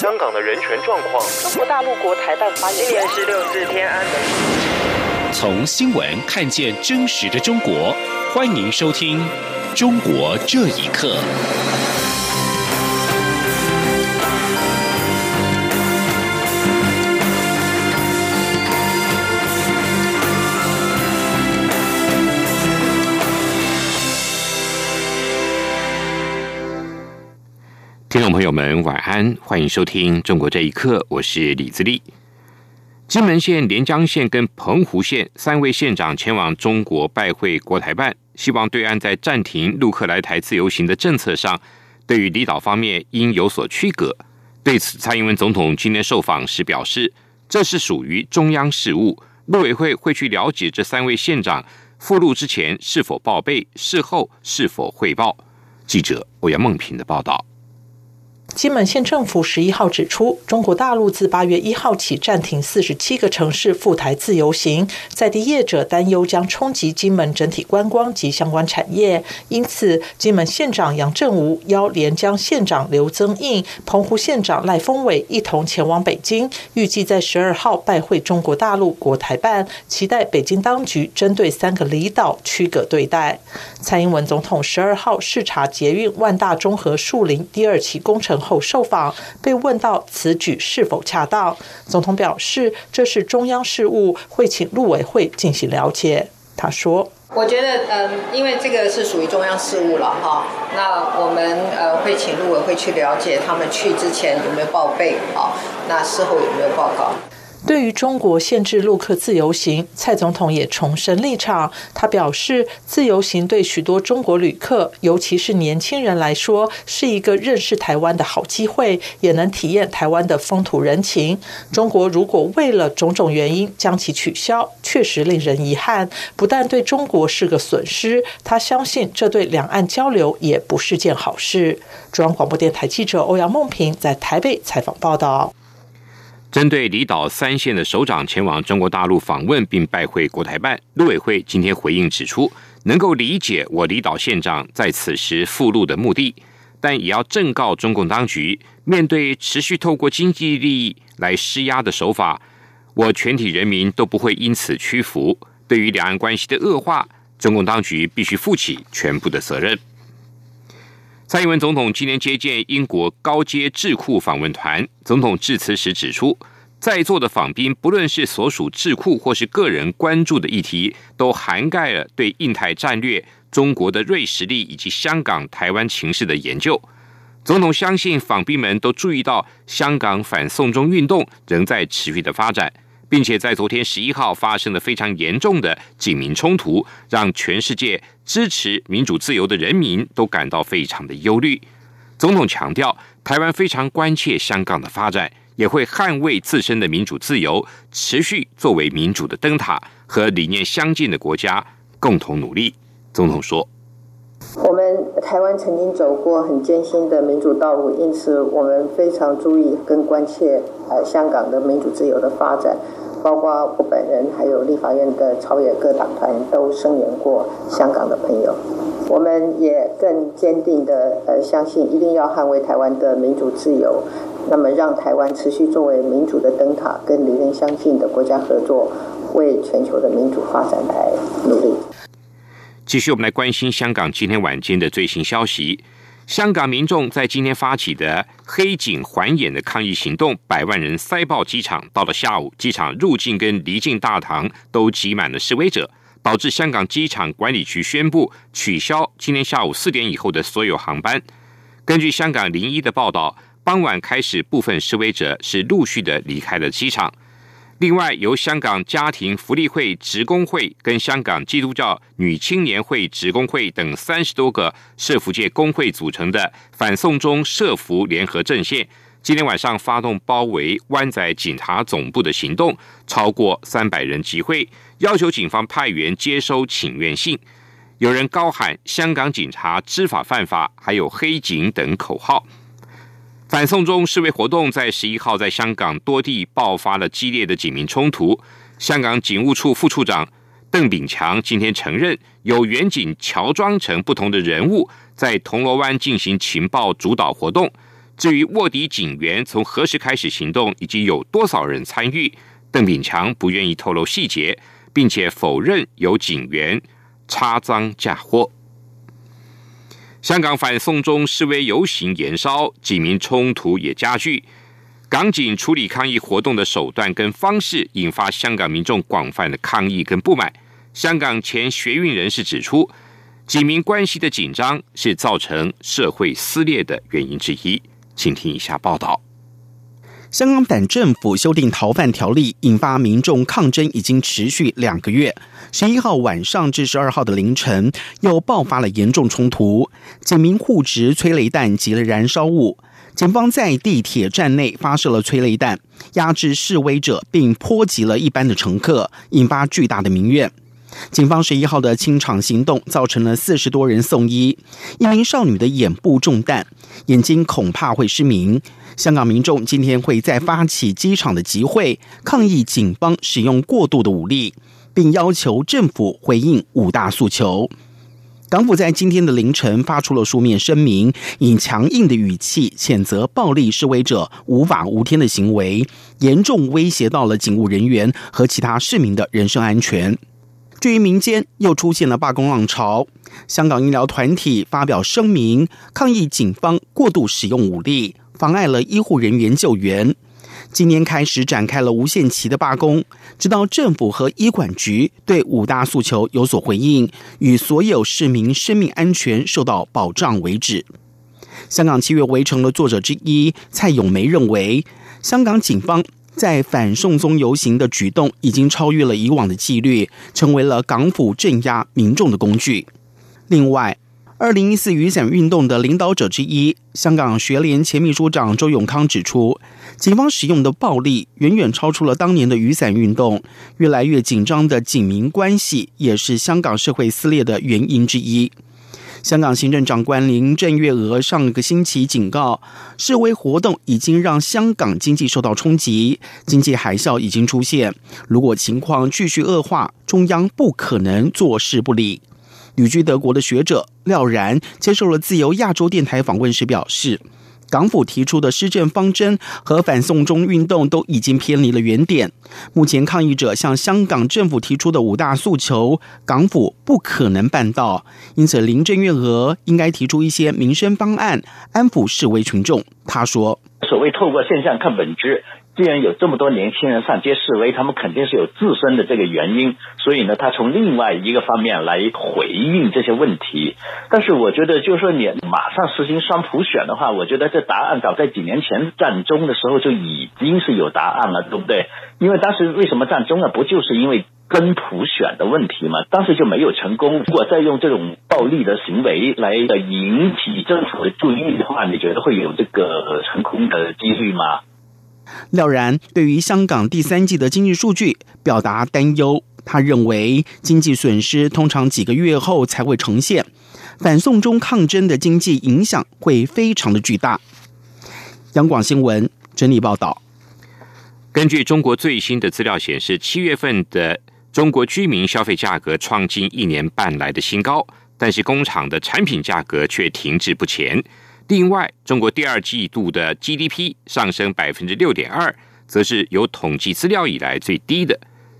香港的人权状况。中国大陆国台办发言人。今年是六日天安门。从新闻看见真实的中国，欢迎收听《中国这一刻》。听众朋友们，晚安，欢迎收听《中国这一刻》，我是李自立。金门县、连江县跟澎湖县三位县长前往中国拜会国台办，希望对岸在暂停陆客来台自由行的政策上，对于离岛方面应有所区隔。对此，蔡英文总统今天受访时表示，这是属于中央事务，陆委会会去了解这三位县长赴陆之前是否报备，事后是否汇报。记者欧阳梦平的报道。金门县政府十一号指出，中国大陆自八月一号起暂停四十七个城市赴台自由行，在地业者担忧将冲击金门整体观光及相关产业，因此，金门县长杨振武邀连江县长刘增印、澎湖县长赖峰伟一同前往北京，预计在十二号拜会中国大陆国台办，期待北京当局针对三个离岛区隔对待。蔡英文总统十二号视察捷运万大中和树林第二期工程。后受访被问到此举是否恰当，总统表示这是中央事务，会请陆委会进行了解。他说：“我觉得，嗯，因为这个是属于中央事务了哈，那我们呃会请陆委会去了解他们去之前有没有报备啊，那事后有没有报告。”对于中国限制陆客自由行，蔡总统也重申立场。他表示，自由行对许多中国旅客，尤其是年轻人来说，是一个认识台湾的好机会，也能体验台湾的风土人情。中国如果为了种种原因将其取消，确实令人遗憾，不但对中国是个损失，他相信这对两岸交流也不是件好事。中央广播电台记者欧阳梦平在台北采访报道。针对离岛三县的首长前往中国大陆访问并拜会国台办，陆委会今天回应指出，能够理解我离岛县长在此时赴陆的目的，但也要正告中共当局，面对持续透过经济利益来施压的手法，我全体人民都不会因此屈服。对于两岸关系的恶化，中共当局必须负起全部的责任。蔡英文总统今天接见英国高阶智库访问团，总统致辞时指出，在座的访宾不论是所属智库或是个人关注的议题，都涵盖了对印太战略、中国的锐实力以及香港、台湾情势的研究。总统相信访宾们都注意到，香港反送中运动仍在持续的发展。并且在昨天十一号发生了非常严重的警民冲突，让全世界支持民主自由的人民都感到非常的忧虑。总统强调，台湾非常关切香港的发展，也会捍卫自身的民主自由，持续作为民主的灯塔，和理念相近的国家共同努力。总统说。我们台湾曾经走过很艰辛的民主道路，因此我们非常注意跟关切呃香港的民主自由的发展，包括我本人还有立法院的朝野各党团都声援过香港的朋友。我们也更坚定的呃相信，一定要捍卫台湾的民主自由，那么让台湾持续作为民主的灯塔，跟理念相近的国家合作，为全球的民主发展来努力。继续，我们来关心香港今天晚间的最新消息。香港民众在今天发起的黑警环眼的抗议行动，百万人塞爆机场。到了下午，机场入境跟离境大堂都挤满了示威者，导致香港机场管理局宣布取消今天下午四点以后的所有航班。根据香港零一的报道，傍晚开始，部分示威者是陆续的离开了机场。另外，由香港家庭福利会职工会跟香港基督教女青年会职工会等三十多个社福界工会组成的反送中社福联合阵线，今天晚上发动包围湾仔警察总部的行动，超过三百人集会，要求警方派员接收请愿信。有人高喊“香港警察知法犯法”，还有“黑警”等口号。反送中示威活动在十一号在香港多地爆发了激烈的警民冲突。香港警务处副处长邓炳强今天承认，有远警乔装成不同的人物，在铜锣湾进行情报主导活动。至于卧底警员从何时开始行动，以及有多少人参与，邓炳强不愿意透露细节，并且否认有警员插赃嫁祸。香港反送中示威游行延烧，警民冲突也加剧。港警处理抗议活动的手段跟方式，引发香港民众广泛的抗议跟不满。香港前学运人士指出，警民关系的紧张是造成社会撕裂的原因之一。请听以下报道：香港反政府修订逃犯条例，引发民众抗争，已经持续两个月。十一号晚上至十二号的凌晨，又爆发了严重冲突，警民互执催泪弹及了燃烧物。警方在地铁站内发射了催泪弹，压制示威者，并波及了一般的乘客，引发巨大的民怨。警方十一号的清场行动造成了四十多人送医，一名少女的眼部中弹，眼睛恐怕会失明。香港民众今天会再发起机场的集会，抗议警方使用过度的武力，并要求政府回应五大诉求。港府在今天的凌晨发出了书面声明，以强硬的语气谴责暴力示威者无法无天的行为，严重威胁到了警务人员和其他市民的人身安全。至于民间又出现了罢工浪潮，香港医疗团体发表声明抗议警方过度使用武力，妨碍了医护人员救援。今年开始展开了无限期的罢工，直到政府和医管局对五大诉求有所回应，与所有市民生命安全受到保障为止。香港七月围城的作者之一蔡永梅认为，香港警方。在反送中游行的举动已经超越了以往的纪律，成为了港府镇压民众的工具。另外，二零一四雨伞运动的领导者之一，香港学联前秘书长周永康指出，警方使用的暴力远远超出了当年的雨伞运动，越来越紧张的警民关系也是香港社会撕裂的原因之一。香港行政长官林郑月娥上个星期警告，示威活动已经让香港经济受到冲击，经济海啸已经出现。如果情况继续恶化，中央不可能坐视不理。旅居德国的学者廖然接受了自由亚洲电台访问时表示。港府提出的施政方针和反送中运动都已经偏离了原点。目前抗议者向香港政府提出的五大诉求，港府不可能办到。因此，林郑月娥应该提出一些民生方案，安抚示威群众。他说：“所谓透过现象看本质。”既然有这么多年轻人上街示威，他们肯定是有自身的这个原因，所以呢，他从另外一个方面来回应这些问题。但是我觉得，就是说你马上实行双普选的话，我觉得这答案早在几年前战中的时候就已经是有答案了，对不对？因为当时为什么战中啊？不就是因为跟普选的问题吗？当时就没有成功。如果再用这种暴力的行为来引起政府的注意的话，你觉得会有这个成功的几率吗？廖然对于香港第三季的经济数据表达担忧，他认为经济损失通常几个月后才会呈现，反送中抗争的经济影响会非常的巨大。央广新闻整理报道，根据中国最新的资料显示，七月份的中国居民消费价格创近一年半来的新高，但是工厂的产品价格却停滞不前。另外，中国第二季度的 GDP 上升百分之六点二，则是有统计资料以来最低的。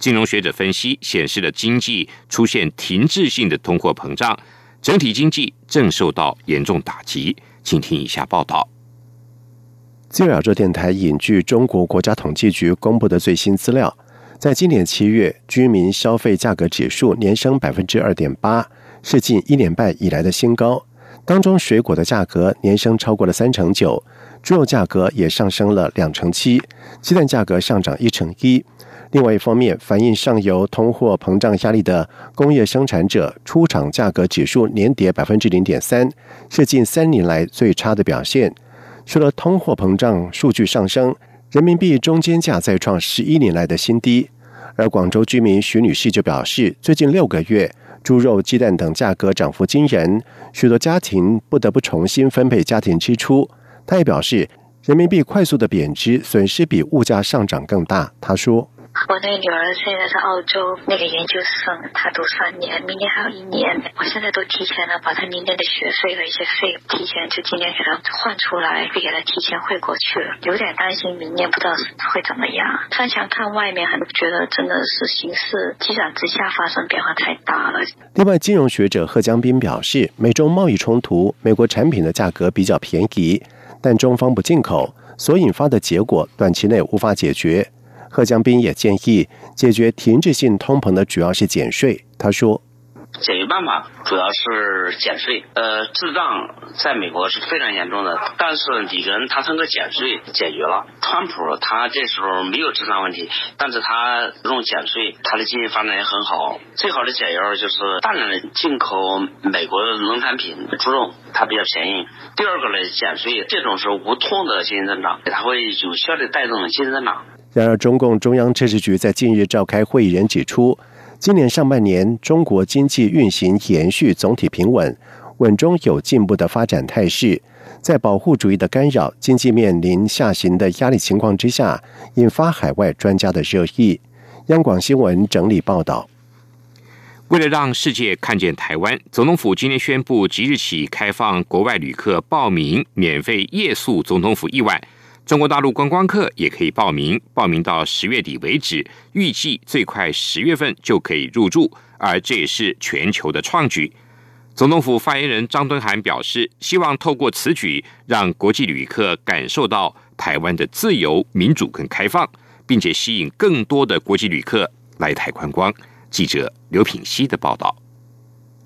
金融学者分析显示了经济出现停滞性的通货膨胀，整体经济正受到严重打击。请听以下报道。自由亚洲电台引据中国国家统计局公布的最新资料，在今年七月，居民消费价格指数年升百分之二点八，是近一年半以来的新高。当中，水果的价格年升超过了三成九，猪肉价格也上升了两成七，鸡蛋价格上涨一成一。另外一方面，反映上游通货膨胀压力的工业生产者出厂价格指数年跌百分之零点三，是近三年来最差的表现。除了通货膨胀数据上升，人民币中间价再创十一年来的新低。而广州居民徐女士就表示，最近六个月。猪肉、鸡蛋等价格涨幅惊人，许多家庭不得不重新分配家庭支出。他也表示，人民币快速的贬值，损失比物价上涨更大。他说：“我那个女儿现在在澳洲那个研究生，她读三年，明年还有一年。我现在都提前了，把她明年的学费和一些费提前就今年给她换出来，给她提前汇过去了。有点担心明年不知道会怎么样。翻墙看外面，还觉得真的是形势急转直下，发生变化太大了。另外，金融学者贺江斌表示，美中贸易冲突，美国产品的价格比较便宜，但中方不进口，所引发的结果短期内无法解决。贺江斌也建议，解决停滞性通膨的主要是减税。他说。解决办法主要是减税，呃，滞胀在美国是非常严重的，但是里根他通过减税解决了。川普他这时候没有滞胀问题，但是他用减税，他的经济发展也很好。最好的解药就是大量的进口美国的农产品，猪肉它比较便宜。第二个呢，减税这种是无痛的经济增长，它会有效的带动经济增长。然而，中共中央政治局在近日召开会议，人指出。今年上半年，中国经济运行延续总体平稳，稳中有进步的发展态势。在保护主义的干扰、经济面临下行的压力情况之下，引发海外专家的热议。央广新闻整理报道。为了让世界看见台湾，总统府今天宣布，即日起开放国外旅客报名免费夜宿总统府一晚。中国大陆观光客也可以报名，报名到十月底为止，预计最快十月份就可以入住，而这也是全球的创举。总统府发言人张敦涵表示，希望透过此举，让国际旅客感受到台湾的自由、民主跟开放，并且吸引更多的国际旅客来台观光。记者刘品希的报道。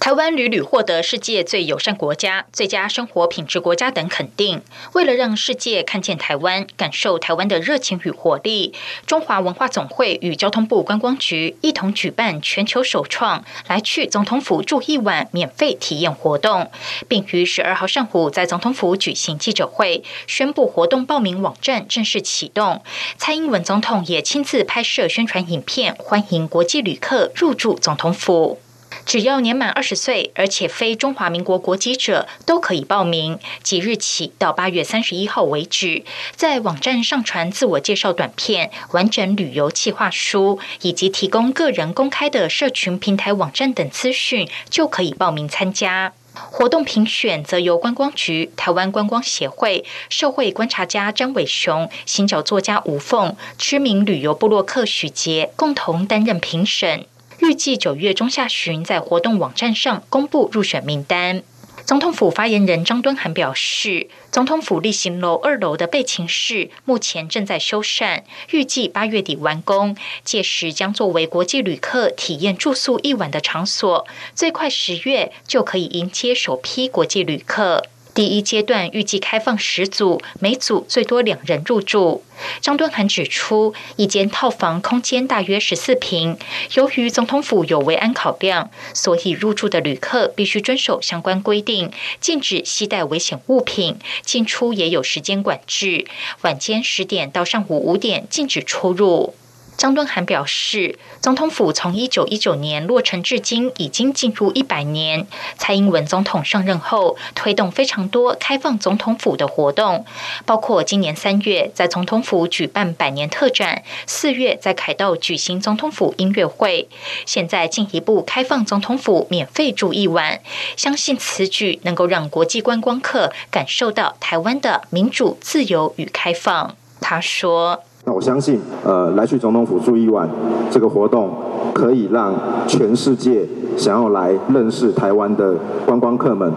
台湾屡屡获得世界最友善国家、最佳生活品质国家等肯定。为了让世界看见台湾、感受台湾的热情与活力，中华文化总会与交通部观光局一同举办全球首创“来去总统府住一晚”免费体验活动，并于十二号上午在总统府举行记者会，宣布活动报名网站正式启动。蔡英文总统也亲自拍摄宣传影片，欢迎国际旅客入住总统府。只要年满二十岁，而且非中华民国国籍者，都可以报名。即日起到八月三十一号为止，在网站上传自我介绍短片、完整旅游计划书，以及提供个人公开的社群平台网站等资讯，就可以报名参加。活动评选则由观光局、台湾观光协会、社会观察家张伟雄、行脚作家吴凤、知名旅游部落客许杰共同担任评审。预计九月中下旬在活动网站上公布入选名单。总统府发言人张敦涵表示，总统府例行楼二楼的备勤室目前正在修缮，预计八月底完工，届时将作为国际旅客体验住宿一晚的场所，最快十月就可以迎接首批国际旅客。第一阶段预计开放十组，每组最多两人入住。张敦涵指出，一间套房空间大约十四平，由于总统府有维安考量，所以入住的旅客必须遵守相关规定，禁止携带危险物品，进出也有时间管制，晚间十点到上午五点禁止出入。张敦涵表示，总统府从一九一九年落成至今，已经进入一百年。蔡英文总统上任后，推动非常多开放总统府的活动，包括今年三月在总统府举办百年特展，四月在凯道举行总统府音乐会，现在进一步开放总统府免费住一晚。相信此举能够让国际观光客感受到台湾的民主、自由与开放。他说。那我相信，呃，来去总统府住一晚，这个活动可以让全世界想要来认识台湾的观光客们，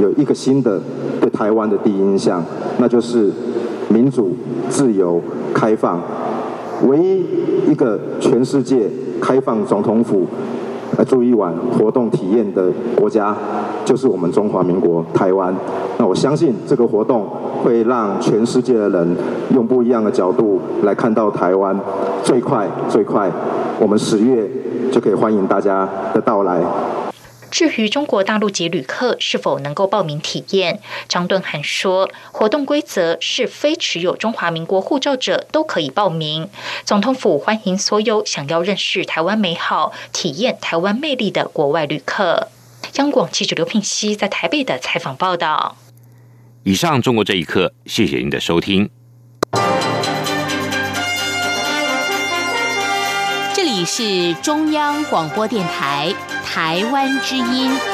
有一个新的对台湾的第一印象，那就是民主、自由、开放，唯一一个全世界开放总统府。来住一晚活动体验的国家，就是我们中华民国台湾。那我相信这个活动会让全世界的人用不一样的角度来看到台湾。最快最快，我们十月就可以欢迎大家的到来。至于中国大陆籍旅客是否能够报名体验，张敦涵说，活动规则是非持有中华民国护照者都可以报名。总统府欢迎所有想要认识台湾美好、体验台湾魅力的国外旅客。央广记者刘品熙在台北的采访报道。以上中国这一刻，谢谢您的收听。是中央广播电台台湾之音。